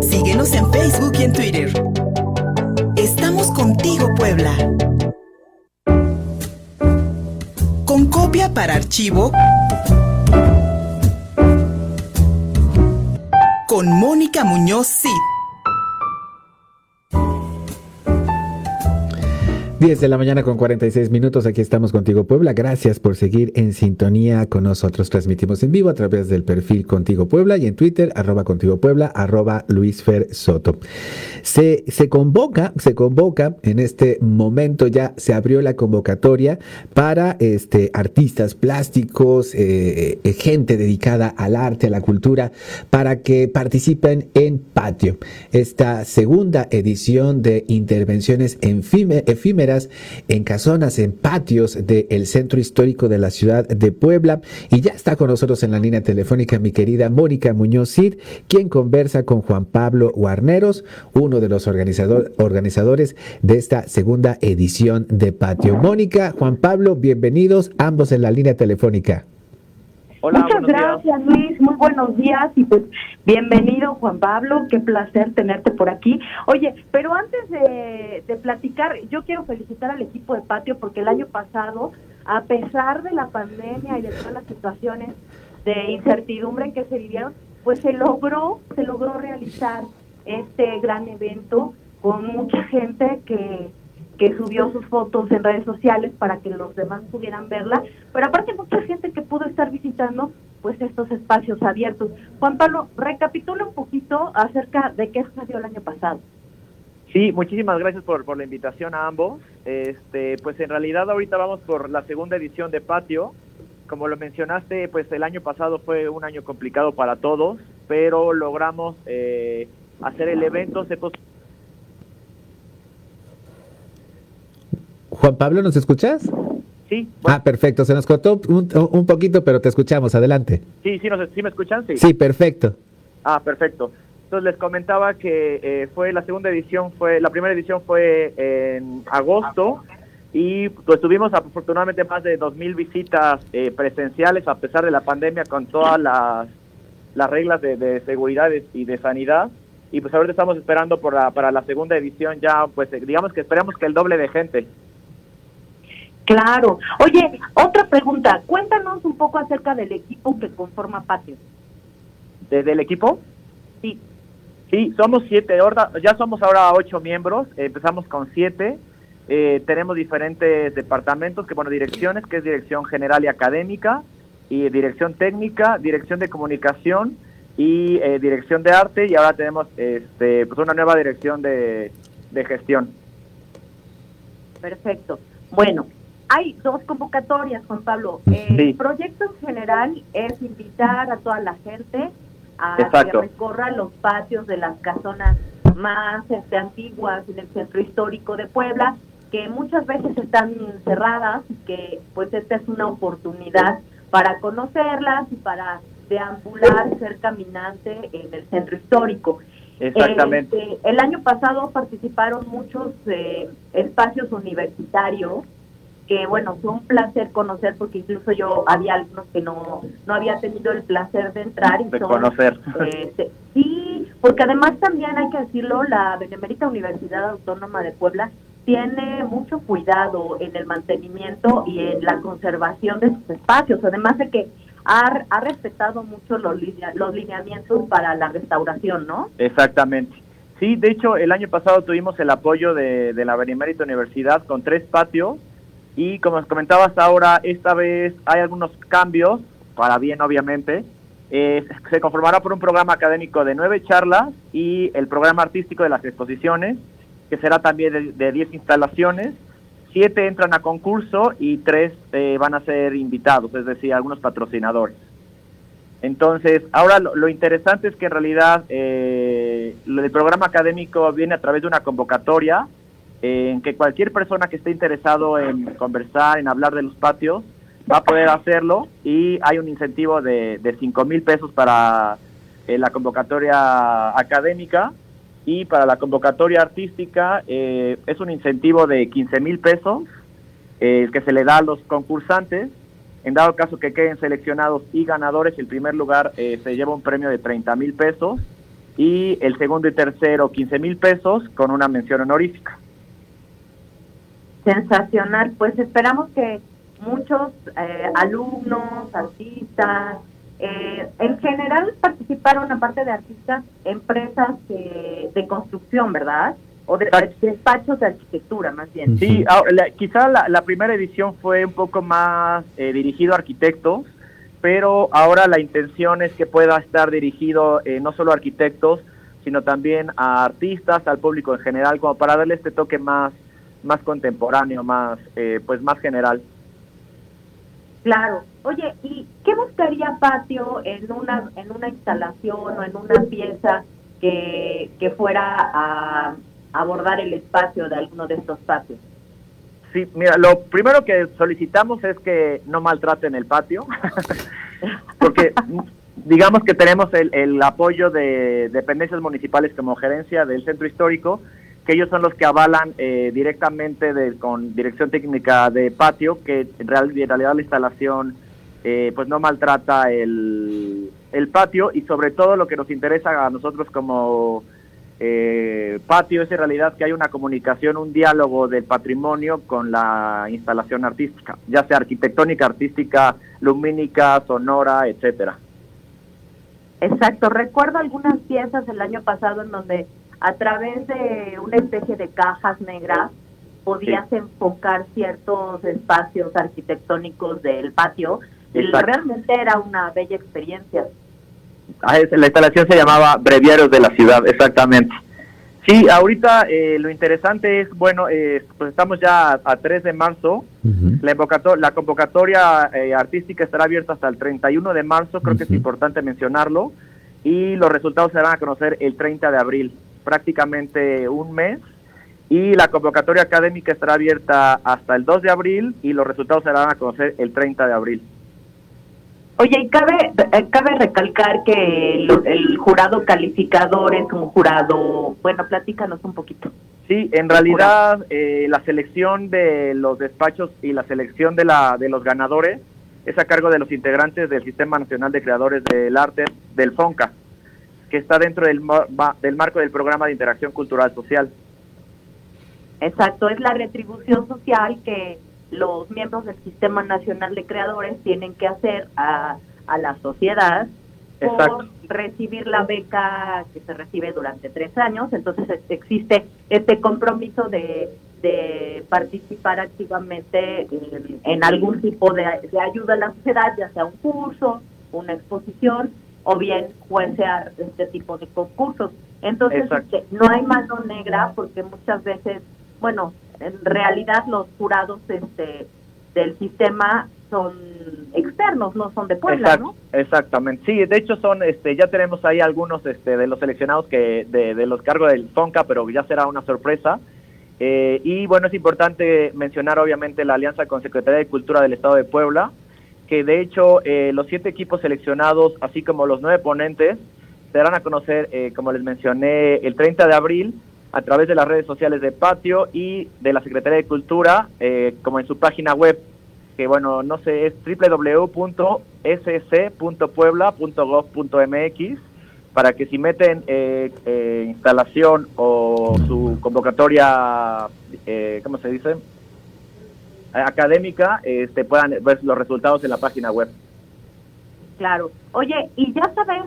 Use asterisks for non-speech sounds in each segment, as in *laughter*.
Síguenos en Facebook y en Twitter. Estamos contigo, Puebla. Con copia para archivo. Con Mónica Muñoz Cid. 10 de la mañana con 46 minutos, aquí estamos contigo Puebla. Gracias por seguir en sintonía con nosotros. Transmitimos en vivo a través del perfil Contigo Puebla y en Twitter, arroba Contigo Puebla, arroba Luis Soto. Se, se convoca, se convoca, en este momento ya se abrió la convocatoria para este, artistas plásticos, eh, eh, gente dedicada al arte, a la cultura, para que participen en Patio, esta segunda edición de intervenciones efímeras en casonas, en patios del centro histórico de la ciudad de Puebla. Y ya está con nosotros en la línea telefónica mi querida Mónica Muñoz Cid, quien conversa con Juan Pablo Guarneros, uno de los organizador, organizadores de esta segunda edición de Patio. Mónica, Juan Pablo, bienvenidos ambos en la línea telefónica. Muchas gracias, Luis. Muy buenos días y pues bienvenido, Juan Pablo. Qué placer tenerte por aquí. Oye, pero antes de, de, platicar, yo quiero felicitar al equipo de Patio porque el año pasado, a pesar de la pandemia y de todas las situaciones de incertidumbre que se vivieron, pues se logró, se logró realizar este gran evento con mucha gente que que subió sus fotos en redes sociales para que los demás pudieran verla, pero aparte mucha gente que pudo estar visitando pues estos espacios abiertos. Juan Pablo, recapitula un poquito acerca de qué sucedió el año pasado. Sí, muchísimas gracias por, por la invitación a ambos. Este, pues en realidad ahorita vamos por la segunda edición de Patio. Como lo mencionaste, pues el año pasado fue un año complicado para todos, pero logramos eh, hacer el evento, se Juan Pablo, ¿nos escuchas? Sí. Ah, perfecto. Se nos cortó un, poquito, pero te escuchamos. Adelante. Sí, sí, ¿sí me escuchan? Sí. Sí, perfecto. Ah, perfecto. Entonces les comentaba que eh, fue la segunda edición, fue la primera edición fue en agosto y pues tuvimos afortunadamente más de 2.000 visitas eh, presenciales a pesar de la pandemia con todas las, las reglas de, de seguridad y de sanidad y pues ahorita estamos esperando por la, para la segunda edición ya pues digamos que esperamos que el doble de gente. Claro. Oye, otra pregunta. Cuéntanos un poco acerca del equipo que conforma Patio. ¿Del equipo? Sí. Sí, somos siete, ya somos ahora ocho miembros, empezamos con siete, eh, tenemos diferentes departamentos, que bueno, direcciones, que es dirección general y académica, y dirección técnica, dirección de comunicación y eh, dirección de arte, y ahora tenemos este, pues una nueva dirección de, de gestión. Perfecto. Bueno, hay dos convocatorias, Juan Pablo. El proyecto en general es invitar a toda la gente a que recorra los patios de las casonas más este, antiguas en el centro histórico de Puebla, que muchas veces están cerradas y que pues esta es una oportunidad para conocerlas y para deambular, ser caminante en el centro histórico. Exactamente. Este, el año pasado participaron muchos eh, espacios universitarios que bueno, fue un placer conocer porque incluso yo había algunos que no, no había tenido el placer de entrar. Y de conocer. Este, sí, porque además también hay que decirlo, la Benemérita Universidad Autónoma de Puebla tiene mucho cuidado en el mantenimiento y en la conservación de sus espacios, además de que ha, ha respetado mucho los, los lineamientos para la restauración, ¿no? Exactamente. Sí, de hecho, el año pasado tuvimos el apoyo de, de la Benemérita Universidad con tres patios y como comentabas ahora, esta vez hay algunos cambios, para bien obviamente. Eh, se conformará por un programa académico de nueve charlas y el programa artístico de las exposiciones, que será también de, diez instalaciones. Siete entran a concurso y tres eh, van a ser invitados, es decir, algunos patrocinadores. Entonces, ahora lo, interesante es que en realidad eh, el programa académico viene a través de una convocatoria en que cualquier persona que esté interesado en conversar, en hablar de los patios, va a poder hacerlo y hay un incentivo de, de 5 mil pesos para eh, la convocatoria académica y para la convocatoria artística eh, es un incentivo de 15 mil pesos eh, que se le da a los concursantes. En dado caso que queden seleccionados y ganadores, el primer lugar se lleva un premio de 30 mil pesos y el segundo y tercero 15 mil pesos con una mención honorífica. Sensacional, pues esperamos que muchos eh, alumnos, artistas, eh, en general participaron, aparte de artistas, empresas de construcción, ¿verdad? O de, despachos de arquitectura, más bien. Sí, ahora, quizá la, primera edición fue un poco más eh, dirigido a arquitectos, pero ahora la intención es que pueda estar dirigido eh, no solo a arquitectos, sino también a artistas, al público en general, como para darle este toque más, más contemporáneo, más, eh, pues más general. Claro. Oye, ¿y qué buscaría Patio en una, en una instalación o en una pieza que, que fuera a abordar el espacio de alguno de estos patios? Sí, mira, lo primero que solicitamos es que no maltraten el patio, *laughs* porque digamos que tenemos el, el, apoyo de dependencias municipales como gerencia del centro histórico, que ellos son los que avalan eh, directamente de, con dirección técnica de patio, que en, realidad la instalación eh, pues no maltrata el, el patio y sobre todo lo que nos interesa a nosotros como eh, patio es en realidad que hay una comunicación, un diálogo del patrimonio con la instalación artística, ya sea arquitectónica, artística, lumínica, sonora, etcétera. Exacto, recuerdo algunas piezas del año pasado en donde a través de una especie de cajas negras podías enfocar ciertos espacios arquitectónicos del patio. Y realmente era una bella experiencia. Ah, la instalación se llamaba Breviarios de la Ciudad, exactamente. Sí, ahorita eh, lo interesante es, bueno, eh, pues estamos ya a, 3 de marzo, la, la, convocatoria eh, artística estará abierta hasta el 31 de marzo, creo que es importante mencionarlo, y los resultados se van a conocer el 30 de abril, prácticamente un mes, y la convocatoria académica estará abierta hasta el 2 de abril y los resultados se van a conocer el 30 de abril. Oye, y cabe, eh, cabe recalcar que el, jurado calificador es un jurado, bueno, platícanos un poquito. Sí, en realidad eh, la selección de los despachos y la selección de, la, de los ganadores es a cargo de los integrantes del Sistema Nacional de Creadores del Arte, del FONCA, que está dentro del, del marco del Programa de Interacción Cultural Social. Exacto, es la retribución social que los miembros del Sistema Nacional de Creadores tienen que hacer a, a la sociedad por recibir la beca que se recibe durante tres años. Entonces existe este compromiso de, de participar activamente en, algún tipo de, ayuda a la sociedad, ya sea un curso, una exposición o bien juecear este tipo de concursos. Entonces este, no hay mano negra porque muchas veces, bueno, en realidad los jurados este del sistema son externos, no son de Puebla, ¿no? Exactamente, sí, de hecho son, este, ya tenemos ahí algunos este, de los seleccionados que de, de los cargos del FONCA, pero ya será una sorpresa. Eh, y bueno, es importante mencionar obviamente la alianza con Secretaría de Cultura del Estado de Puebla, que de hecho eh, los siete equipos seleccionados, así como los nueve ponentes, se darán a conocer, eh, como les mencioné, el 30 de abril a través de las redes sociales de Patio y de la Secretaría de Cultura, eh, como en su página web, que bueno, no sé, es www.sc.puebla.gov.mx, para que si meten eh, eh, instalación o su convocatoria, ¿cómo se dice? Académica, este, puedan ver los resultados en la página web. Claro. Oye, ¿y ya sabes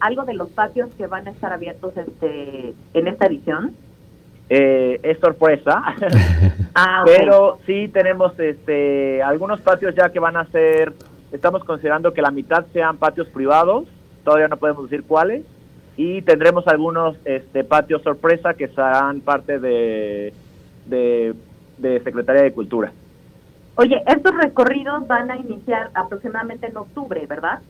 algo de los patios que van a estar abiertos este, en esta edición? Eh, es sorpresa, *laughs* *laughs* ah, pero sí tenemos este, algunos patios ya que van a ser, estamos considerando que la mitad sean patios privados, todavía no podemos decir cuáles, y tendremos algunos este, patios sorpresa que serán parte de, de, de Secretaría de Cultura. Oye, estos recorridos van a iniciar aproximadamente en octubre, ¿verdad?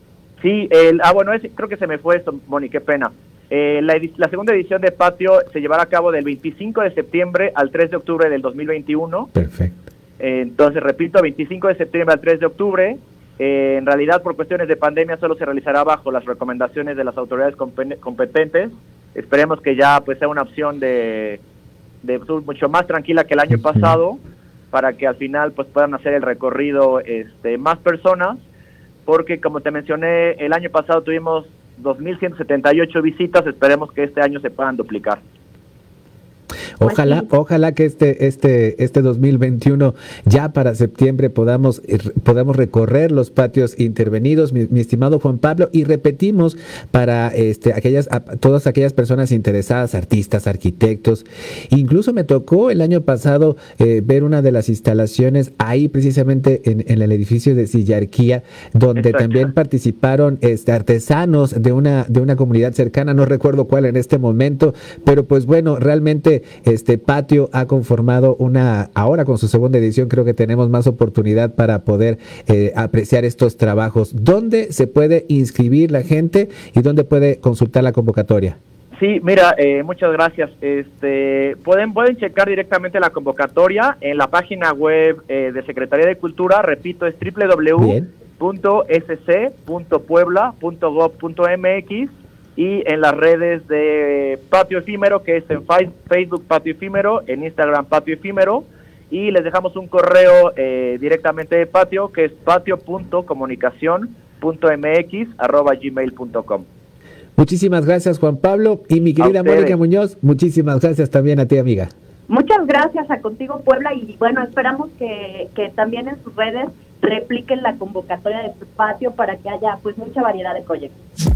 Sí, el, ah, bueno, creo que se me fue esto, Moni, qué pena. Eh, la, segunda edición de Patio se llevará a cabo del 25 de septiembre al 3 de octubre del 2021. Perfecto. Eh, entonces, repito, 25 de septiembre al 3 de octubre. Eh, en realidad, por cuestiones de pandemia, solo se realizará bajo las recomendaciones de las autoridades competentes. Esperemos que ya pues sea una opción de, de mucho más tranquila que el año pasado, para que al final pues puedan hacer el recorrido este, más personas, porque como te mencioné, el año pasado tuvimos 2.178 visitas, esperemos que este año se puedan duplicar. Ojalá, ojalá que este, este, este 2021 ya para septiembre podamos, eh, podamos recorrer los patios intervenidos, mi, estimado Juan Pablo, y repetimos para este, aquellas, todas aquellas personas interesadas, artistas, arquitectos. Incluso me tocó el año pasado eh, ver una de las instalaciones ahí precisamente en, el edificio de Sillarquía, donde también participaron este, artesanos de una, de una comunidad cercana, no recuerdo cuál en este momento, pero pues bueno, realmente este patio ha conformado una, ahora con su segunda edición creo que tenemos más oportunidad para poder eh, apreciar estos trabajos. ¿Dónde se puede inscribir la gente y dónde puede consultar la convocatoria? Sí, mira, eh, muchas gracias. Este, pueden pueden checar directamente la convocatoria en la página web eh, de Secretaría de Cultura. Repito, es www.sc.puebla.gov.mx y en las redes de Patio Efímero, que es en Facebook Patio Efímero, en Instagram Patio Efímero, y les dejamos un correo eh, directamente de Patio, que es patio.comunicación.mx.gmail.com. Muchísimas gracias, Juan Pablo. Y mi querida Mónica Muñoz, muchísimas gracias también a ti, amiga. Muchas gracias a Contigo Puebla y bueno, esperamos que, que también en sus redes repliquen la convocatoria de su patio para que haya pues mucha variedad de proyectos